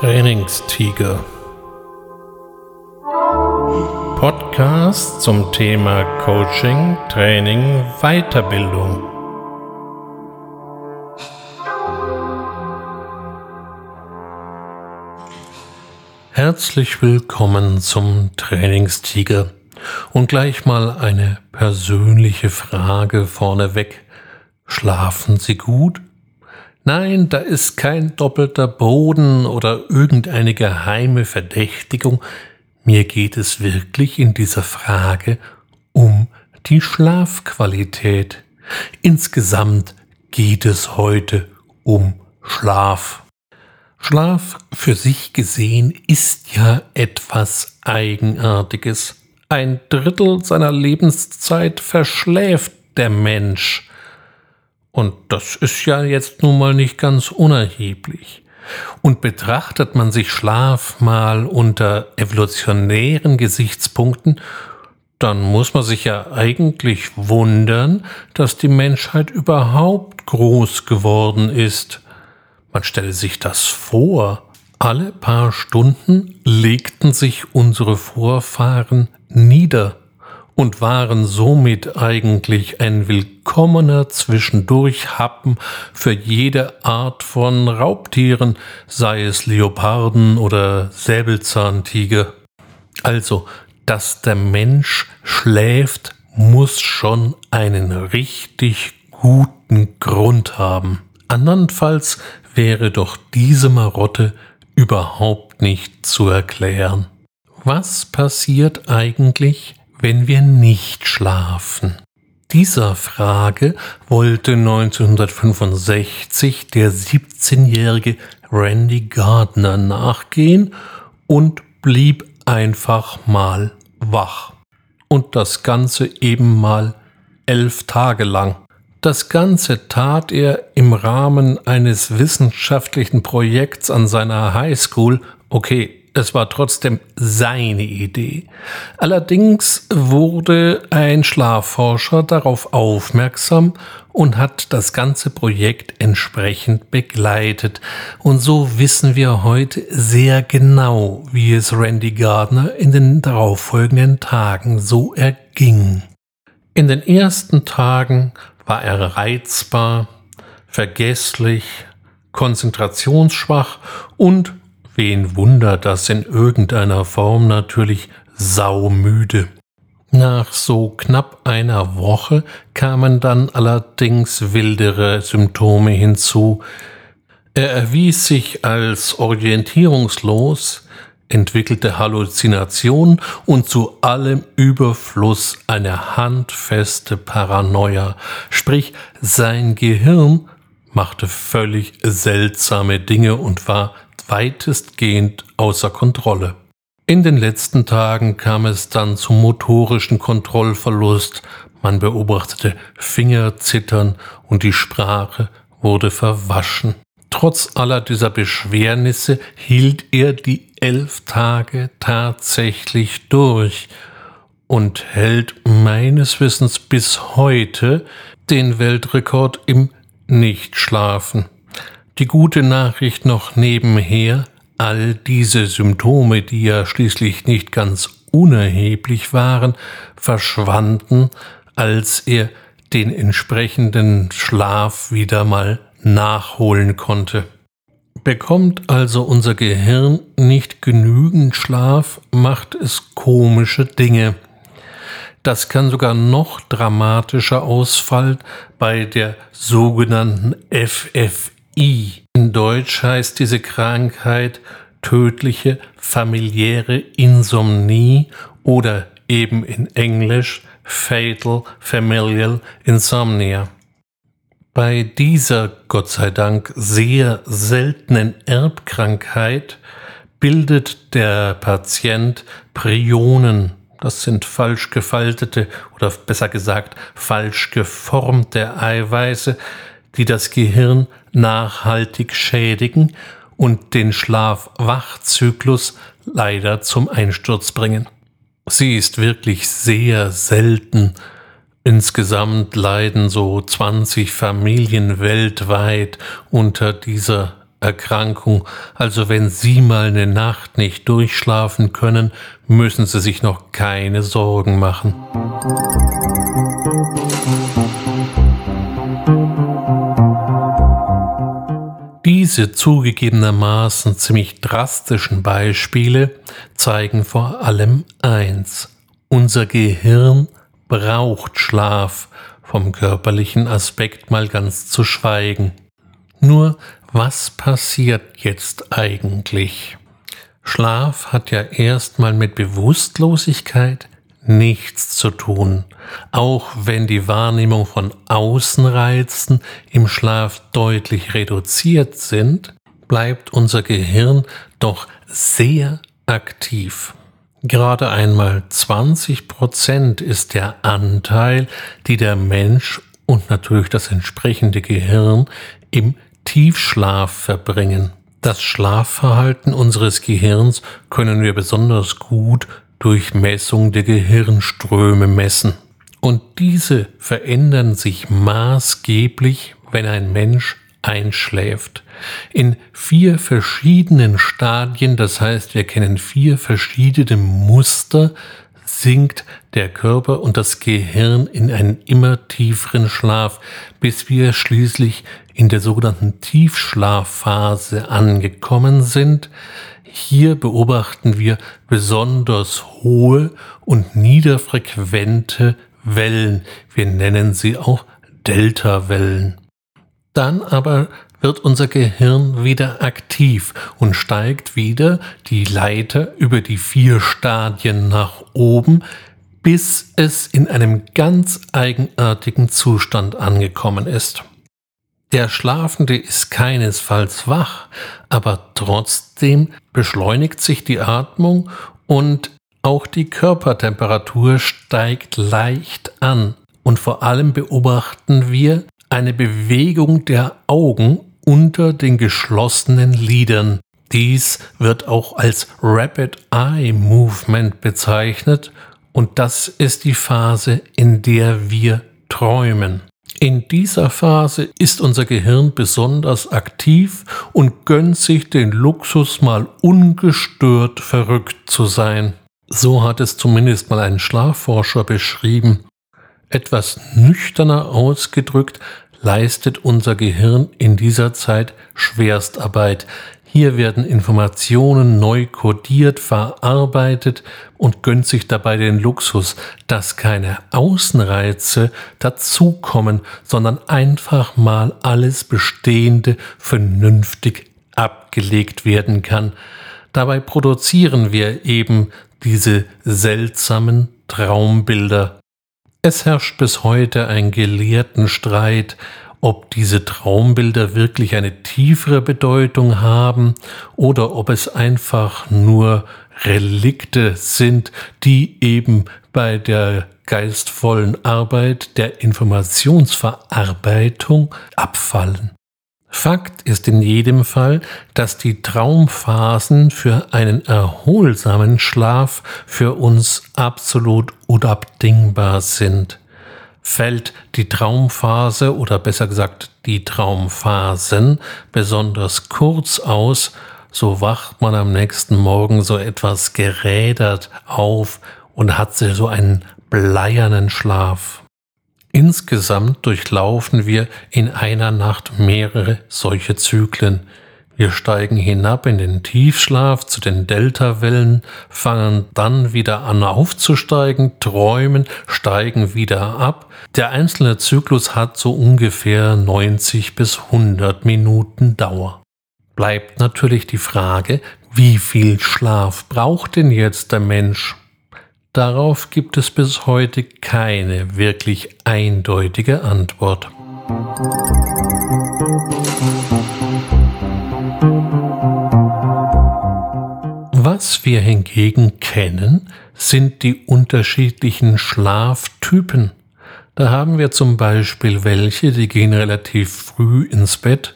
Trainingstiger. Podcast zum Thema Coaching, Training, Weiterbildung. Herzlich willkommen zum Trainingstiger. Und gleich mal eine persönliche Frage vorneweg. Schlafen Sie gut? Nein, da ist kein doppelter Boden oder irgendeine geheime Verdächtigung. Mir geht es wirklich in dieser Frage um die Schlafqualität. Insgesamt geht es heute um Schlaf. Schlaf für sich gesehen ist ja etwas Eigenartiges. Ein Drittel seiner Lebenszeit verschläft der Mensch. Und das ist ja jetzt nun mal nicht ganz unerheblich. Und betrachtet man sich Schlaf mal unter evolutionären Gesichtspunkten, dann muss man sich ja eigentlich wundern, dass die Menschheit überhaupt groß geworden ist. Man stelle sich das vor. Alle paar Stunden legten sich unsere Vorfahren nieder und waren somit eigentlich ein willkommener Zwischendurchhappen für jede Art von Raubtieren, sei es Leoparden oder Säbelzahntiger. Also, dass der Mensch schläft, muss schon einen richtig guten Grund haben. Andernfalls wäre doch diese Marotte überhaupt nicht zu erklären. Was passiert eigentlich, wenn wir nicht schlafen? Dieser Frage wollte 1965 der 17-jährige Randy Gardner nachgehen und blieb einfach mal wach. Und das Ganze eben mal elf Tage lang. Das Ganze tat er im Rahmen eines wissenschaftlichen Projekts an seiner Highschool. Okay, es war trotzdem seine Idee. Allerdings wurde ein Schlafforscher darauf aufmerksam und hat das ganze Projekt entsprechend begleitet. Und so wissen wir heute sehr genau, wie es Randy Gardner in den darauffolgenden Tagen so erging. In den ersten Tagen war er reizbar, vergesslich, konzentrationsschwach und, wen wundert das in irgendeiner Form natürlich, saumüde. Nach so knapp einer Woche kamen dann allerdings wildere Symptome hinzu. Er erwies sich als orientierungslos, entwickelte Halluzination und zu allem Überfluss eine handfeste Paranoia, sprich sein Gehirn machte völlig seltsame Dinge und war weitestgehend außer Kontrolle. In den letzten Tagen kam es dann zum motorischen Kontrollverlust, man beobachtete Fingerzittern und die Sprache wurde verwaschen. Trotz aller dieser Beschwernisse hielt er die elf Tage tatsächlich durch und hält meines Wissens bis heute den Weltrekord im Nichtschlafen. Die gute Nachricht noch nebenher, all diese Symptome, die ja schließlich nicht ganz unerheblich waren, verschwanden, als er den entsprechenden Schlaf wieder mal nachholen konnte. Bekommt also unser Gehirn nicht genügend Schlaf, macht es komische Dinge. Das kann sogar noch dramatischer ausfallen bei der sogenannten FFI. In Deutsch heißt diese Krankheit tödliche familiäre Insomnie oder eben in Englisch Fatal Familial Insomnia. Bei dieser, Gott sei Dank, sehr seltenen Erbkrankheit bildet der Patient Prionen. Das sind falsch gefaltete oder besser gesagt falsch geformte Eiweiße, die das Gehirn nachhaltig schädigen und den Schlaf-Wach-Zyklus leider zum Einsturz bringen. Sie ist wirklich sehr selten Insgesamt leiden so 20 Familien weltweit unter dieser Schlaferkrankung. Also wenn Sie mal eine Nacht nicht durchschlafen können, müssen Sie sich noch keine Sorgen machen. Diese zugegebenermaßen ziemlich drastischen Beispiele zeigen vor allem eins. Unser Gehirn braucht Schlaf, vom körperlichen Aspekt mal ganz zu schweigen. Nur was passiert jetzt eigentlich? Schlaf hat ja erstmal mit Bewusstlosigkeit nichts zu tun, auch wenn die Wahrnehmung von Außenreizen im Schlaf deutlich reduziert sind, bleibt unser Gehirn doch sehr aktiv. Gerade einmal 20 Prozent ist der Anteil, die der Mensch und natürlich das entsprechende Gehirn im Tiefschlaf verbringen. Das Schlafverhalten unseres Gehirns können wir besonders gut durch Messung der Gehirnströme messen. Und diese verändern sich maßgeblich, wenn ein Mensch einschläft. In vier verschiedenen Stadien, das heißt, wir kennen vier verschiedene Muster, sinkt der Körper und das Gehirn in einen immer tieferen Schlaf, bis wir schließlich in der sogenannten Tiefschlafphase angekommen sind. Hier beobachten wir besonders hohe und niederfrequente Wellen. Wir nennen sie auch Deltawellen. Dann aber wird unser Gehirn wieder aktiv und steigt wieder die Leiter über die vier Stadien nach oben, bis es in einem ganz eigenartigen Zustand angekommen ist. Der Schlafende ist keinesfalls wach, aber trotzdem beschleunigt sich die Atmung und auch die Körpertemperatur steigt leicht an. Und vor allem beobachten wir, eine Bewegung der Augen unter den geschlossenen Lidern. Dies wird auch als Rapid Eye Movement bezeichnet und das ist die Phase, in der wir träumen. In dieser Phase ist unser Gehirn besonders aktiv und gönnt sich den Luxus, mal ungestört verrückt zu sein. So hat es zumindest mal ein Schlafforscher beschrieben. Etwas nüchterner ausgedrückt leistet unser Gehirn in dieser Zeit Schwerstarbeit. Hier werden Informationen neu kodiert, verarbeitet und gönnt sich dabei den Luxus, dass keine Außenreize dazukommen, sondern einfach mal alles Bestehende vernünftig abgelegt werden kann. Dabei produzieren wir eben diese seltsamen Traumbilder. Es herrscht bis heute ein gelehrten Streit, ob diese Traumbilder wirklich eine tiefere Bedeutung haben oder ob es einfach nur Relikte sind, die eben bei der geistvollen Arbeit der Informationsverarbeitung abfallen. Fakt ist in jedem Fall, dass die Traumphasen für einen erholsamen Schlaf für uns absolut unabdingbar sind. Fällt die Traumphase oder besser gesagt die Traumphasen besonders kurz aus, so wacht man am nächsten Morgen so etwas gerädert auf und hat so einen bleiernen Schlaf. Insgesamt durchlaufen wir in einer Nacht mehrere solche Zyklen. Wir steigen hinab in den Tiefschlaf zu den Deltawellen, fangen dann wieder an aufzusteigen, träumen, steigen wieder ab. Der einzelne Zyklus hat so ungefähr 90 bis 100 Minuten Dauer. Bleibt natürlich die Frage, wie viel Schlaf braucht denn jetzt der Mensch? Darauf gibt es bis heute keine wirklich eindeutige Antwort. Was wir hingegen kennen, sind die unterschiedlichen Schlaftypen. Da haben wir zum Beispiel welche, die gehen relativ früh ins Bett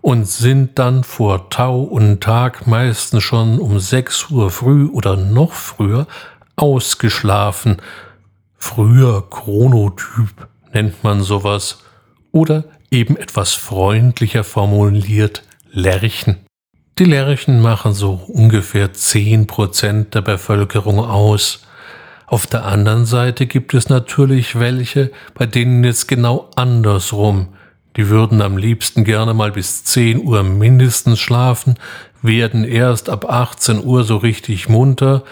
und sind dann vor Tau und Tag meistens schon um 6 Uhr früh oder noch früher ausgeschlafen. Früher Chronotyp nennt man sowas. Oder eben etwas freundlicher formuliert Lerchen. Die Lerchen machen so ungefähr 10% der Bevölkerung aus. Auf der anderen Seite gibt es natürlich welche, bei denen es genau andersrum. Die würden am liebsten gerne mal bis 10 Uhr mindestens schlafen, werden erst ab 18 Uhr so richtig munter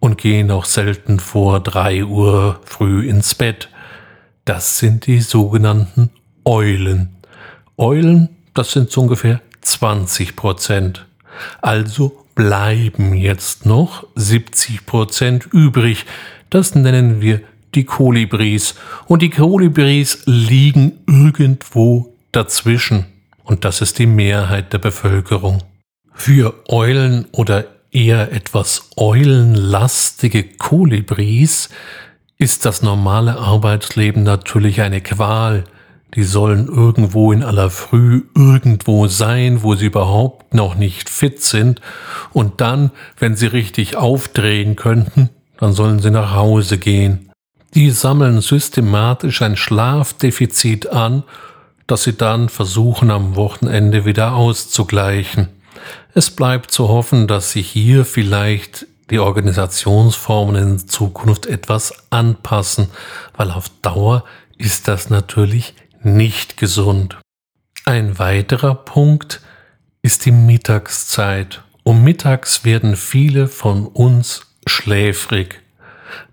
und gehen auch selten vor 3 Uhr früh ins Bett. Das sind die sogenannten Eulen. Eulen, das sind so ungefähr 20 Prozent. Also bleiben jetzt noch 70 Prozent übrig. Das nennen wir die Kolibris. Und die Kolibris liegen irgendwo dazwischen. Und das ist die Mehrheit der Bevölkerung. Für Eulen oder eher etwas eulenlastige Kolibris ist das normale Arbeitsleben natürlich eine Qual. Die sollen irgendwo in aller Früh irgendwo sein, wo sie überhaupt noch nicht fit sind. Und dann, wenn sie richtig aufdrehen könnten, dann sollen sie nach Hause gehen. Die sammeln systematisch ein Schlafdefizit an, das sie dann versuchen am Wochenende wieder auszugleichen. Es bleibt zu hoffen, dass sich hier vielleicht die Organisationsformen in Zukunft etwas anpassen, weil auf Dauer ist das natürlich nicht gesund. Ein weiterer Punkt ist die Mittagszeit. Um mittags werden viele von uns schläfrig.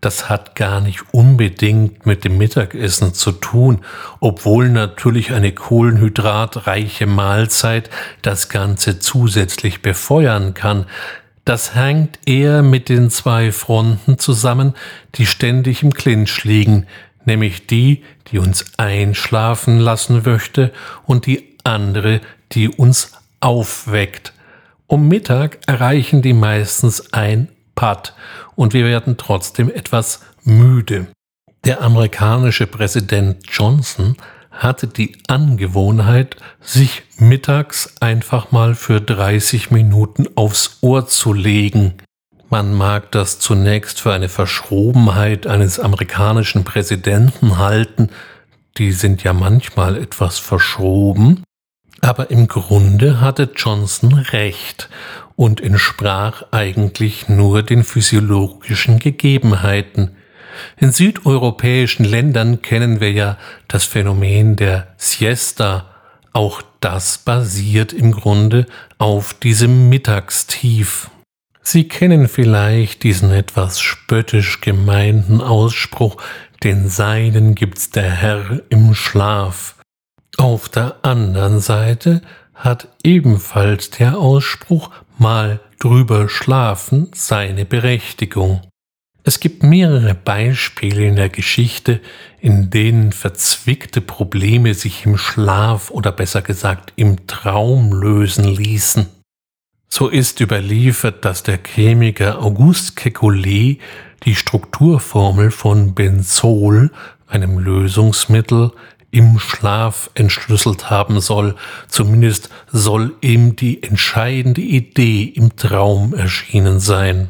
Das hat gar nicht unbedingt mit dem Mittagessen zu tun, obwohl natürlich eine kohlenhydratreiche Mahlzeit das Ganze zusätzlich befeuern kann. Das hängt eher mit den zwei Fronten zusammen, die ständig im Clinch liegen, nämlich die, die uns einschlafen lassen möchte und die andere, die uns aufweckt. Um Mittag erreichen die meistens ein Pad und wir werden trotzdem etwas müde. Der amerikanische Präsident Johnson hatte die Angewohnheit, sich mittags einfach mal für 30 Minuten aufs Ohr zu legen. Man mag das zunächst für eine Verschrobenheit eines amerikanischen Präsidenten halten, die sind ja manchmal etwas verschroben, aber im Grunde hatte Johnson recht und entsprach eigentlich nur den physiologischen Gegebenheiten. In südeuropäischen Ländern kennen wir ja das Phänomen der Siesta, auch das basiert im Grunde auf diesem Mittagstief. Sie kennen vielleicht diesen etwas spöttisch gemeinten Ausspruch, den Seinen gibt's der Herr im Schlaf. Auf der anderen Seite hat ebenfalls der Ausspruch mal drüber schlafen seine Berechtigung. Es gibt mehrere Beispiele in der Geschichte, in denen verzwickte Probleme sich im Schlaf oder besser gesagt im Traum lösen ließen. So ist überliefert, dass der Chemiker Auguste Kekulé die Strukturformel von Benzol, einem Lösungsmittel, im Schlaf entschlüsselt haben soll. Zumindest soll ihm die entscheidende Idee im Traum erschienen sein.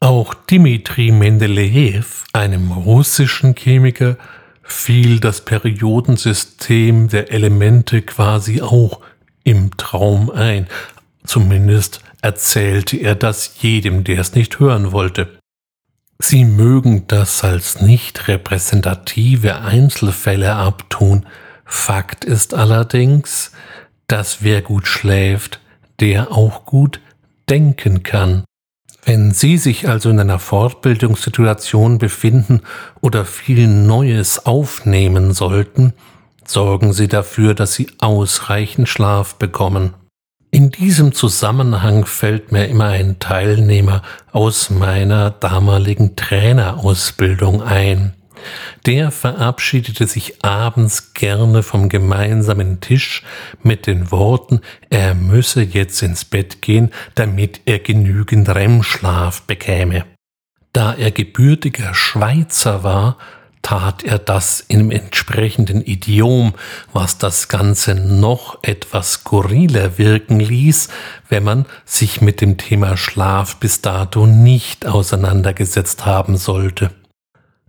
Auch Dmitri Mendelejew, einem russischen Chemiker, fiel das Periodensystem der Elemente quasi auch im Traum ein, Zumindest erzählte er das jedem, der es nicht hören wollte. Sie mögen das als nicht repräsentative Einzelfälle abtun. Fakt ist allerdings, dass wer gut schläft, der auch gut denken kann. Wenn Sie sich also in einer Fortbildungssituation befinden oder viel Neues aufnehmen sollten, sorgen Sie dafür, dass Sie ausreichend Schlaf bekommen. In diesem Zusammenhang fällt mir immer ein Teilnehmer aus meiner damaligen Trainerausbildung ein. Der verabschiedete sich abends gerne vom gemeinsamen Tisch mit den Worten, er müsse jetzt ins Bett gehen, damit er genügend REM-Schlaf bekäme. Da er gebürtiger Schweizer war, tat er das im entsprechenden Idiom, was das Ganze noch etwas skurriler wirken ließ, wenn man sich mit dem Thema Schlaf bis dato nicht auseinandergesetzt haben sollte.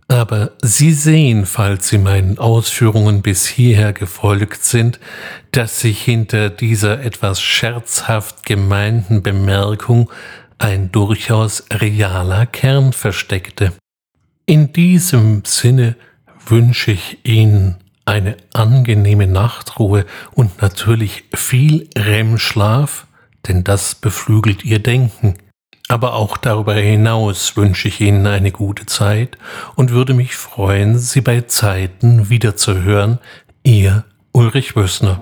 Aber Sie sehen, falls Sie meinen Ausführungen bis hierher gefolgt sind, dass sich hinter dieser etwas scherzhaft gemeinten Bemerkung ein durchaus realer Kern versteckte. In diesem Sinne wünsche ich Ihnen eine angenehme Nachtruhe und natürlich viel REM-Schlaf, denn das beflügelt Ihr Denken. Aber auch darüber hinaus wünsche ich Ihnen eine gute Zeit und würde mich freuen, Sie bei Zeiten wiederzuhören. Ihr Ulrich Wössner.